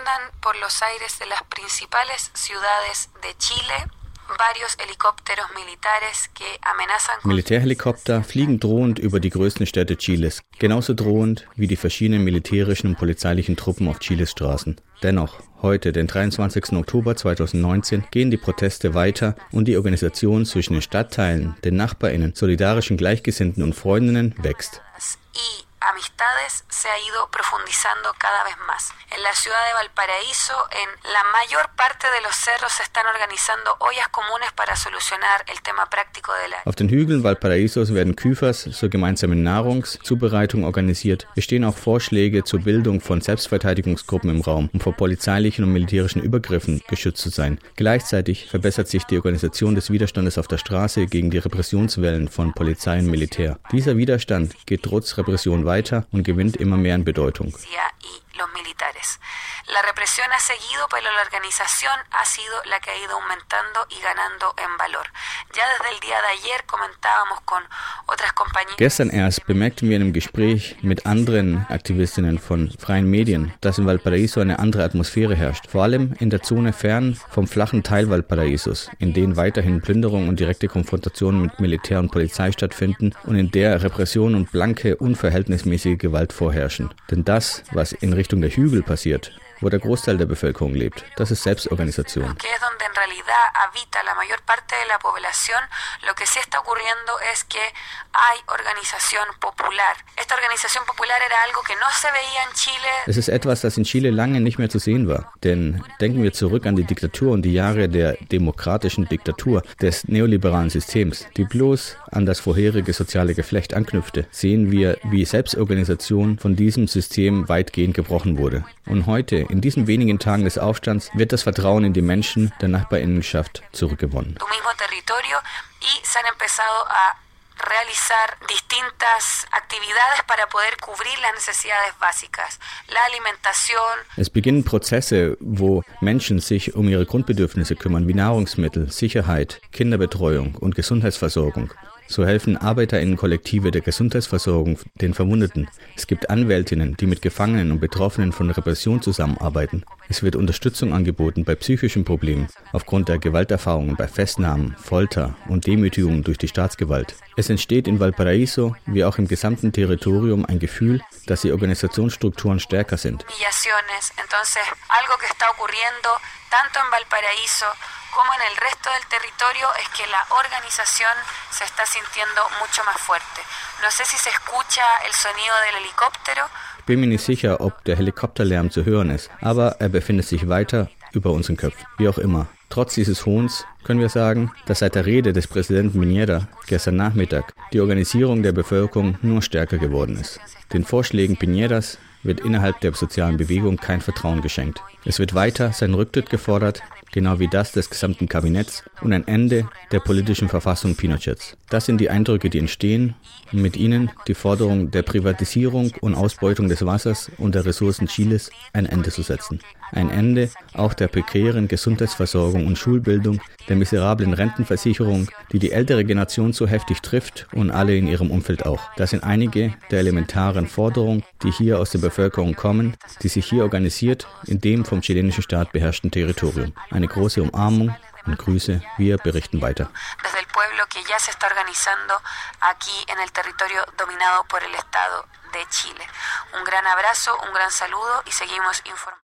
rondan por los aires de las principales ciudades de Chile Militärhelikopter fliegen drohend über die größten Städte Chiles, genauso drohend wie die verschiedenen militärischen und polizeilichen Truppen auf Chiles Straßen. Dennoch, heute, den 23. Oktober 2019, gehen die Proteste weiter und die Organisation zwischen den Stadtteilen, den Nachbarinnen, solidarischen Gleichgesinnten und Freundinnen wächst. Amistades se ha ido profundizando cada vez más. En la ciudad de Valparaíso, en la mayor parte de los cerros se están organizando ollas comunes para solucionar el tema práctico de la. Auf den Hügeln Valparaisos werden Küfers zur gemeinsamen Nahrungszubereitung organisiert. Es stehen auch Vorschläge zur Bildung von Selbstverteidigungsgruppen im Raum, um vor polizeilichen und militärischen Übergriffen geschützt zu sein. Gleichzeitig verbessert sich die Organisation des Widerstandes auf der Straße gegen die Repressionswellen von Polizei und Militär. Dieser Widerstand geht trotz Repression weiter und gewinnt immer mehr an Bedeutung. La represión ha seguido, pero la organización ha sido la que ha ido aumentando y ganando en valor. Ya desde el día de ayer comentábamos con. Gestern erst bemerkten wir in einem Gespräch mit anderen Aktivistinnen von freien Medien, dass in Valparaiso eine andere Atmosphäre herrscht. Vor allem in der Zone fern vom flachen Teil Valparaisos, in denen weiterhin Plünderung und direkte Konfrontationen mit Militär und Polizei stattfinden und in der Repression und blanke, unverhältnismäßige Gewalt vorherrschen. Denn das, was in Richtung der Hügel passiert, wo der Großteil der Bevölkerung lebt. Das ist Selbstorganisation. Es ist etwas, das in Chile lange nicht mehr zu sehen war. Denn denken wir zurück an die Diktatur und die Jahre der demokratischen Diktatur des neoliberalen Systems, die bloß an das vorherige soziale Geflecht anknüpfte, sehen wir, wie Selbstorganisation von diesem System weitgehend gebrochen wurde. Und heute in diesen wenigen Tagen des Aufstands wird das Vertrauen in die Menschen der Nachbarinnenschaft zurückgewonnen. Realizar distintas actividades para poder cubrir las necesidades básicas, la alimentación. Es beginnen Prozesse, wo Menschen sich um ihre Grundbedürfnisse kümmern, wie Nahrungsmittel, Sicherheit, Kinderbetreuung und Gesundheitsversorgung. So helfen Arbeiterinnenkollektive der Gesundheitsversorgung den Verwundeten. Es gibt Anwältinnen, die mit Gefangenen und Betroffenen von Repression zusammenarbeiten. Es wird Unterstützung angeboten bei psychischen Problemen aufgrund der Gewalterfahrungen bei Festnahmen, Folter und Demütigungen durch die Staatsgewalt. Es entsteht in Valparaiso wie auch im gesamten Territorium ein Gefühl, dass die Organisationsstrukturen stärker sind. Entonces, algo que está ocurriendo tanto en Valparaíso como en el resto del territorio es que la organización se está sintiendo mucho más fuerte. No sé si se escucha el sonido del helicóptero. Ich bin mir nicht sicher, ob der Helikopterlärm zu hören ist, aber er befindet sich weiter über unseren Köpfen, wie auch immer. Trotz dieses Hohns können wir sagen, dass seit der Rede des Präsidenten Miniera gestern Nachmittag die Organisierung der Bevölkerung nur stärker geworden ist. Den Vorschlägen Piñeras wird innerhalb der sozialen Bewegung kein Vertrauen geschenkt. Es wird weiter sein Rücktritt gefordert, genau wie das des gesamten Kabinetts und ein Ende der politischen Verfassung Pinochets. Das sind die Eindrücke, die entstehen und mit ihnen die Forderung der Privatisierung und Ausbeutung des Wassers und der Ressourcen Chiles ein Ende zu setzen. Ein Ende auch der prekären Gesundheitsversorgung und Schulbildung, der miserablen Rentenversicherung, die die ältere Generation so heftig trifft und alle in ihrem Umfeld auch. Das sind einige der elementaren Forderungen, die hier aus der Bevölkerung kommen, die sich hier organisiert in dem vom chilenischen Staat beherrschten Territorium. Eine große Umarmung und Grüße, wir berichten weiter. Desde el pueblo que ya se está organizando aquí en el territorio dominado por el Estado de Chile. Un gran abrazo, un gran saludo y seguimos informando.